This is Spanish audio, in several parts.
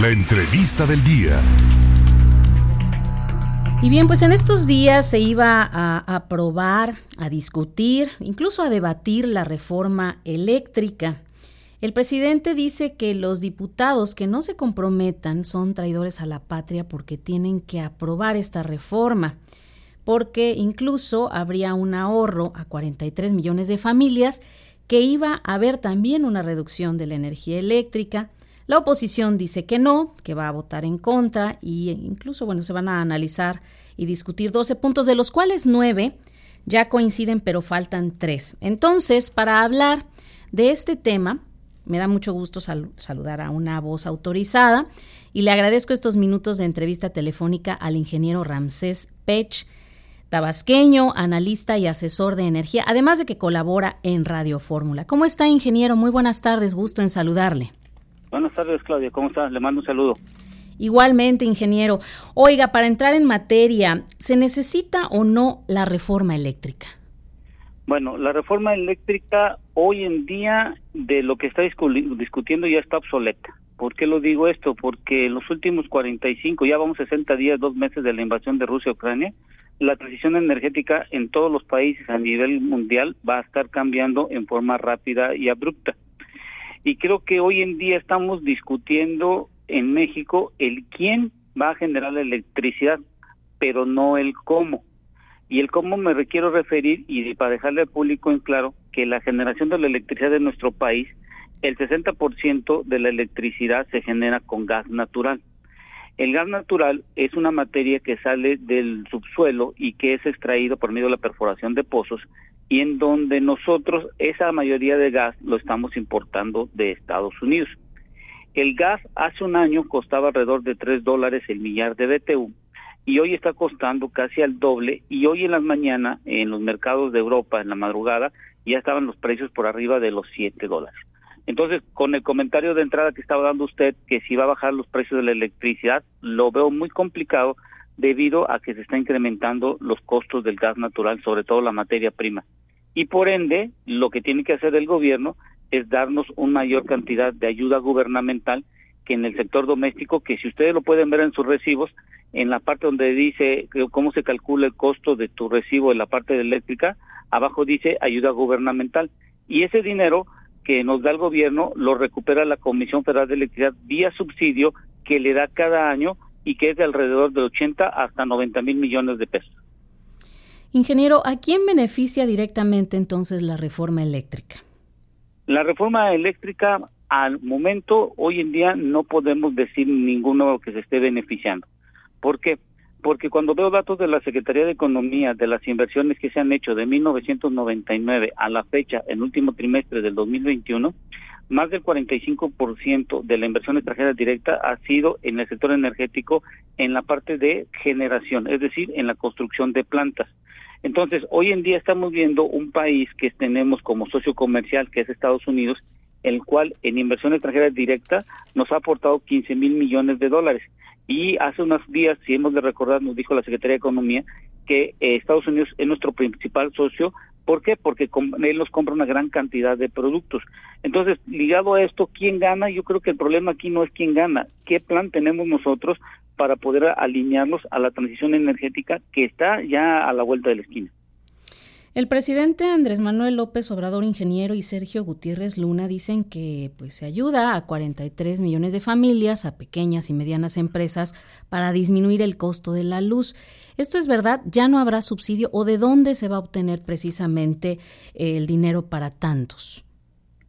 La entrevista del día. Y bien, pues en estos días se iba a aprobar, a discutir, incluso a debatir la reforma eléctrica. El presidente dice que los diputados que no se comprometan son traidores a la patria porque tienen que aprobar esta reforma, porque incluso habría un ahorro a 43 millones de familias, que iba a haber también una reducción de la energía eléctrica. La oposición dice que no, que va a votar en contra e incluso, bueno, se van a analizar y discutir 12 puntos, de los cuales 9 ya coinciden, pero faltan 3. Entonces, para hablar de este tema, me da mucho gusto saludar a una voz autorizada y le agradezco estos minutos de entrevista telefónica al ingeniero Ramsés Pech, tabasqueño, analista y asesor de energía, además de que colabora en Radio Fórmula. ¿Cómo está, ingeniero? Muy buenas tardes, gusto en saludarle. Buenas tardes, Claudia, ¿cómo está? Le mando un saludo. Igualmente, ingeniero. Oiga, para entrar en materia, ¿se necesita o no la reforma eléctrica? Bueno, la reforma eléctrica hoy en día de lo que está discutiendo ya está obsoleta. ¿Por qué lo digo esto? Porque en los últimos 45, ya vamos 60 días, dos meses de la invasión de Rusia a Ucrania, la transición energética en todos los países a nivel mundial va a estar cambiando en forma rápida y abrupta. Y creo que hoy en día estamos discutiendo en México el quién va a generar la electricidad, pero no el cómo. Y el cómo me requiero referir, y para dejarle al público en claro, que la generación de la electricidad de nuestro país, el 60% de la electricidad se genera con gas natural. El gas natural es una materia que sale del subsuelo y que es extraído por medio de la perforación de pozos y en donde nosotros esa mayoría de gas lo estamos importando de Estados Unidos. El gas hace un año costaba alrededor de 3 dólares el millar de BTU y hoy está costando casi al doble y hoy en las mañanas en los mercados de Europa en la madrugada ya estaban los precios por arriba de los 7 dólares. Entonces, con el comentario de entrada que estaba dando usted, que si va a bajar los precios de la electricidad, lo veo muy complicado debido a que se está incrementando los costos del gas natural, sobre todo la materia prima. Y por ende, lo que tiene que hacer el gobierno es darnos una mayor cantidad de ayuda gubernamental que en el sector doméstico, que si ustedes lo pueden ver en sus recibos, en la parte donde dice cómo se calcula el costo de tu recibo en la parte eléctrica, abajo dice ayuda gubernamental. Y ese dinero que nos da el gobierno lo recupera la Comisión Federal de Electricidad vía subsidio que le da cada año y que es de alrededor de 80 hasta 90 mil millones de pesos. Ingeniero, ¿a quién beneficia directamente entonces la reforma eléctrica? La reforma eléctrica al momento, hoy en día, no podemos decir ninguno que se esté beneficiando. ¿Por qué? Porque cuando veo datos de la Secretaría de Economía de las inversiones que se han hecho de 1999 a la fecha, en último trimestre del 2021, más del 45% de la inversión extranjera directa ha sido en el sector energético en la parte de generación, es decir, en la construcción de plantas. Entonces, hoy en día estamos viendo un país que tenemos como socio comercial, que es Estados Unidos, el cual en inversión extranjera directa nos ha aportado 15 mil millones de dólares. Y hace unos días, si hemos de recordar, nos dijo la Secretaría de Economía que eh, Estados Unidos es nuestro principal socio. ¿Por qué? Porque él nos compra una gran cantidad de productos. Entonces, ligado a esto, ¿quién gana? Yo creo que el problema aquí no es quién gana. ¿Qué plan tenemos nosotros para poder alinearnos a la transición energética que está ya a la vuelta de la esquina? El presidente Andrés Manuel López Obrador, ingeniero, y Sergio Gutiérrez Luna dicen que pues se ayuda a 43 millones de familias, a pequeñas y medianas empresas para disminuir el costo de la luz. ¿Esto es verdad? ¿Ya no habrá subsidio o de dónde se va a obtener precisamente el dinero para tantos?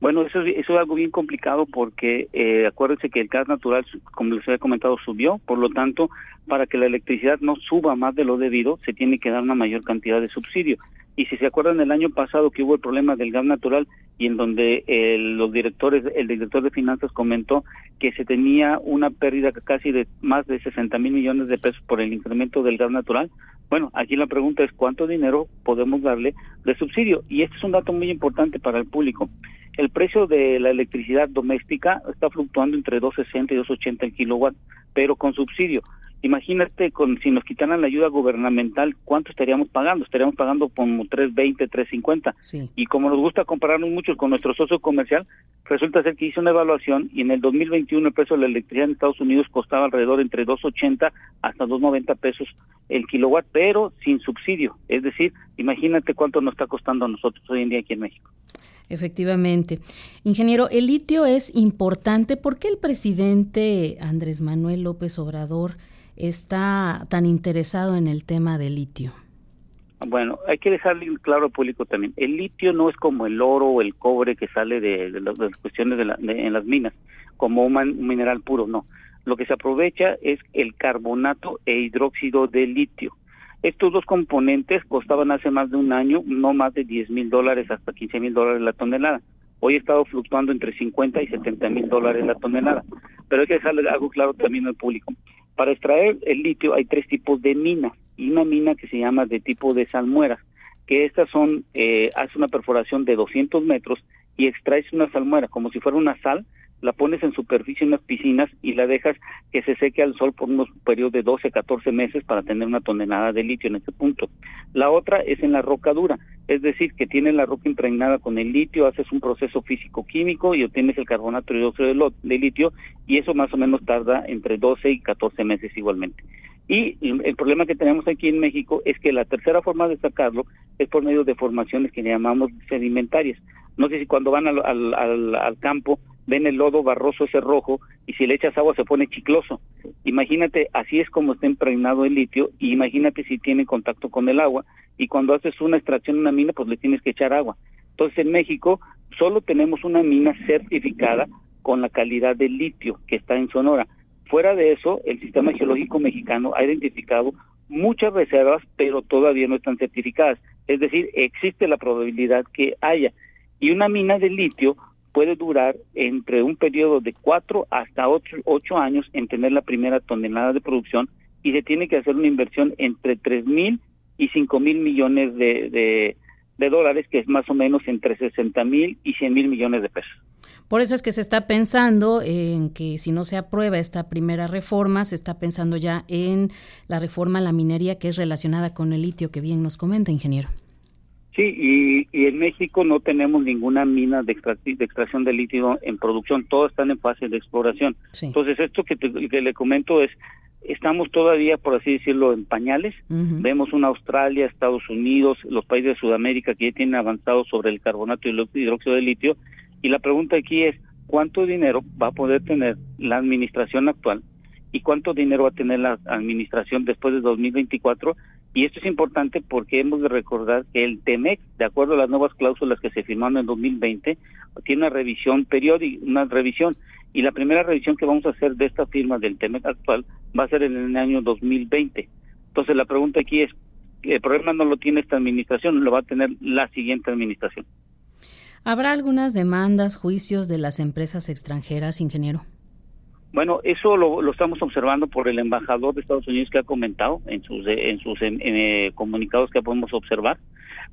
Bueno, eso, eso es algo bien complicado porque eh, acuérdense que el gas natural, como les había comentado, subió, por lo tanto, para que la electricidad no suba más de lo debido, se tiene que dar una mayor cantidad de subsidio. Y si se acuerdan el año pasado que hubo el problema del gas natural y en donde los directores, el director de finanzas comentó que se tenía una pérdida casi de más de 60 mil millones de pesos por el incremento del gas natural, bueno, aquí la pregunta es cuánto dinero podemos darle de subsidio. Y este es un dato muy importante para el público. El precio de la electricidad doméstica está fluctuando entre 2.60 y 2.80 el kilowatt, pero con subsidio Imagínate con si nos quitaran la ayuda gubernamental, ¿cuánto estaríamos pagando? Estaríamos pagando como 3.20, 3.50. Sí. Y como nos gusta compararnos mucho con nuestro socio comercial, resulta ser que hizo una evaluación y en el 2021 el precio de la electricidad en Estados Unidos costaba alrededor entre 2.80 hasta 2.90 pesos el kilowatt, pero sin subsidio. Es decir, imagínate cuánto nos está costando a nosotros hoy en día aquí en México. Efectivamente. Ingeniero, el litio es importante. ¿Por qué el presidente Andrés Manuel López Obrador está tan interesado en el tema del litio? Bueno, hay que dejarle claro al público también. El litio no es como el oro o el cobre que sale de, las, cuestiones de, en las minas, como un, mineral puro, no. Lo que se aprovecha es el carbonato e hidróxido de litio. Estos dos componentes costaban hace más de un año no más de 10 mil dólares hasta 15 mil dólares la tonelada. Hoy ha estado fluctuando entre 50 y 70 mil dólares la tonelada. Pero hay que dejarle algo claro también al público. Para extraer el litio hay tres tipos de minas y una mina que se llama de tipo de salmueras, que estas son, eh, hace una perforación de 200 metros y extraes una salmuera como si fuera una sal, la pones en superficie en unas piscinas y la dejas que se seque al sol por unos periodos de 12, 14 meses para tener una tonelada de litio en ese punto. La otra es en la roca dura, es decir, que tienes la roca impregnada con el litio, haces un proceso físico-químico y obtienes el carbonato de, de litio y eso más o menos tarda entre 12 y 14 meses igualmente. Y el problema que tenemos aquí en México es que la tercera forma de sacarlo es por medio de formaciones que llamamos sedimentarias. No sé si cuando van al, al, al campo ven el lodo barroso ese rojo y si le echas agua se pone chicloso. Imagínate, así es como está impregnado el litio y imagínate si tiene contacto con el agua y cuando haces una extracción en una mina pues le tienes que echar agua. Entonces en México solo tenemos una mina certificada con la calidad del litio que está en Sonora. Fuera de eso, el Sistema Geológico Mexicano ha identificado muchas reservas, pero todavía no están certificadas. Es decir, existe la probabilidad que haya. Y una mina de litio puede durar entre un periodo de cuatro hasta ocho, años en tener la primera tonelada de producción y se tiene que hacer una inversión entre tres mil y cinco mil millones de, dólares, que es más o menos entre 60 mil y 100 mil millones de pesos. Por eso es que se está pensando en que si no se aprueba esta primera reforma, se está pensando ya en la reforma a la minería que es relacionada con el litio que bien nos comenta, ingeniero. Sí, y, en México no tenemos ninguna mina de, extracción de litio en producción, todas están en fase de exploración. Entonces, esto que, le comento es, estamos todavía, por así decirlo, en pañales. Vemos una Australia, Estados Unidos, los países de Sudamérica que ya tienen avanzado sobre el carbonato y el hidróxido de litio. Y la pregunta aquí es, ¿cuánto dinero va a poder tener la administración actual y cuánto dinero va a tener la administración después de 2024 y esto es importante porque hemos de recordar que el TEMEC, de acuerdo a las nuevas cláusulas que se firmaron en 2020, tiene una revisión periódica, una revisión. Y la primera revisión que vamos a hacer de esta firma del TEMEC actual va a ser en el año 2020. Entonces la pregunta aquí es, el problema no lo tiene esta administración, lo va a tener la siguiente administración. ¿Habrá algunas demandas, juicios de las empresas extranjeras, ingeniero? Bueno, eso lo, estamos observando por el embajador de Estados Unidos que ha comentado en sus en sus eh, comunicados que podemos observar,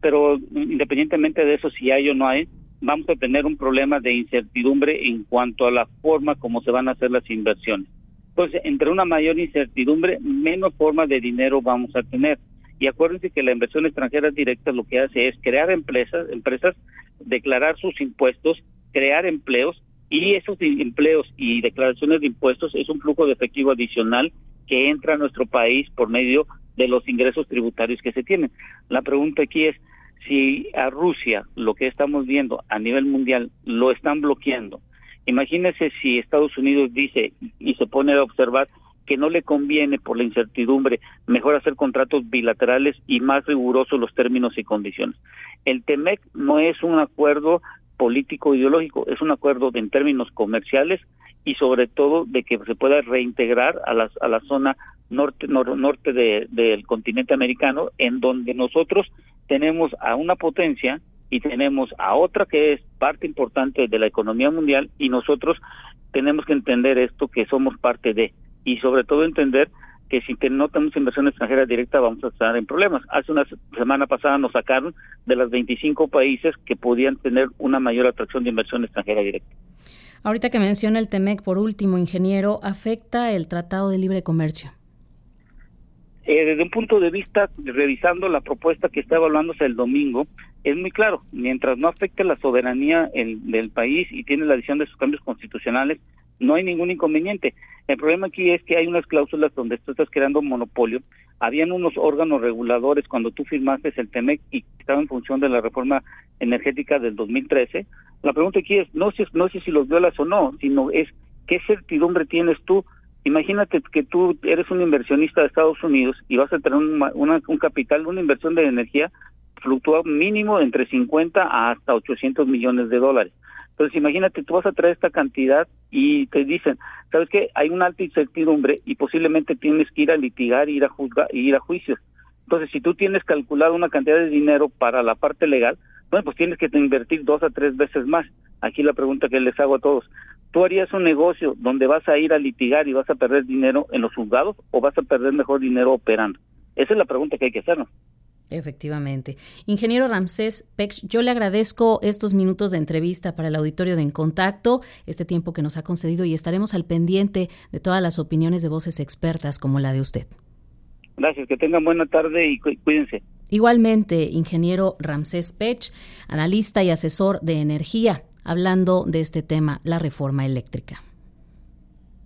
pero independientemente de eso, si hay o no hay, vamos a tener un problema de incertidumbre en cuanto a la forma como se van a hacer las inversiones. Entonces, entre una mayor incertidumbre, menos forma de dinero vamos a tener. Y acuérdense que la inversión extranjera directa lo que hace es crear empresas, empresas, declarar sus impuestos, crear empleos y esos empleos y declaraciones de impuestos es un flujo de efectivo adicional que entra a nuestro país por medio de los ingresos tributarios que se tienen. La pregunta aquí es si a Rusia lo que estamos viendo a nivel mundial lo están bloqueando. Imagínese si Estados Unidos dice y se pone a observar que no le conviene por la incertidumbre mejor hacer contratos bilaterales y más rigurosos los términos y condiciones. El TEMEC no es un acuerdo político ideológico, es un acuerdo en términos comerciales y sobre todo de que se pueda reintegrar a la, a la zona norte norte del continente americano en donde nosotros tenemos a una potencia y tenemos a otra que es parte importante de la economía mundial y nosotros tenemos que entender esto que somos parte de y sobre todo entender que si no tenemos inversión extranjera directa vamos a estar en problemas. Hace una semana pasada nos sacaron de los 25 países que podían tener una mayor atracción de inversión extranjera directa. Ahorita que menciona el TEMEC, por último, ingeniero, ¿afecta el Tratado de Libre Comercio? Eh, desde un punto de vista, revisando la propuesta que está evaluándose el domingo, es muy claro, mientras no afecte la soberanía del país y tiene la adición de sus cambios constitucionales, no hay ningún inconveniente. El problema aquí es que hay unas cláusulas donde tú estás creando un monopolio. Habían unos órganos reguladores cuando tú firmaste el TEMEC y estaba en función de la reforma energética del 2013. La pregunta aquí es, no sé, no sé si los violas o no, sino es, ¿qué certidumbre tienes tú Imagínate que tú eres un inversionista de Estados Unidos y vas a tener un capital, una inversión de energía fluctúa mínimo entre 50 hasta 800 millones de dólares. Entonces, imagínate, tú vas a traer esta cantidad y te dicen, ¿sabes qué? Hay una alta incertidumbre y posiblemente tienes que ir a litigar, ir a juzgar, ir a juicios. Entonces, si tú tienes calculado una cantidad de dinero para la parte legal, bueno, pues tienes que invertir dos a tres veces más. Aquí la pregunta que les hago a todos, ¿Tú harías un negocio donde vas a ir a litigar y vas a perder dinero en los juzgados o vas a perder mejor dinero operando? Esa es la pregunta que hay que hacernos. Efectivamente. Ingeniero Ramsés Pech, yo le agradezco estos minutos de entrevista para el auditorio de En Contacto, este tiempo que nos ha concedido y estaremos al pendiente de todas las opiniones de voces expertas como la de usted. Gracias, que tengan buena tarde y cuídense. Igualmente, ingeniero Ramsés Pech, analista y asesor de energía hablando de este tema, la reforma eléctrica.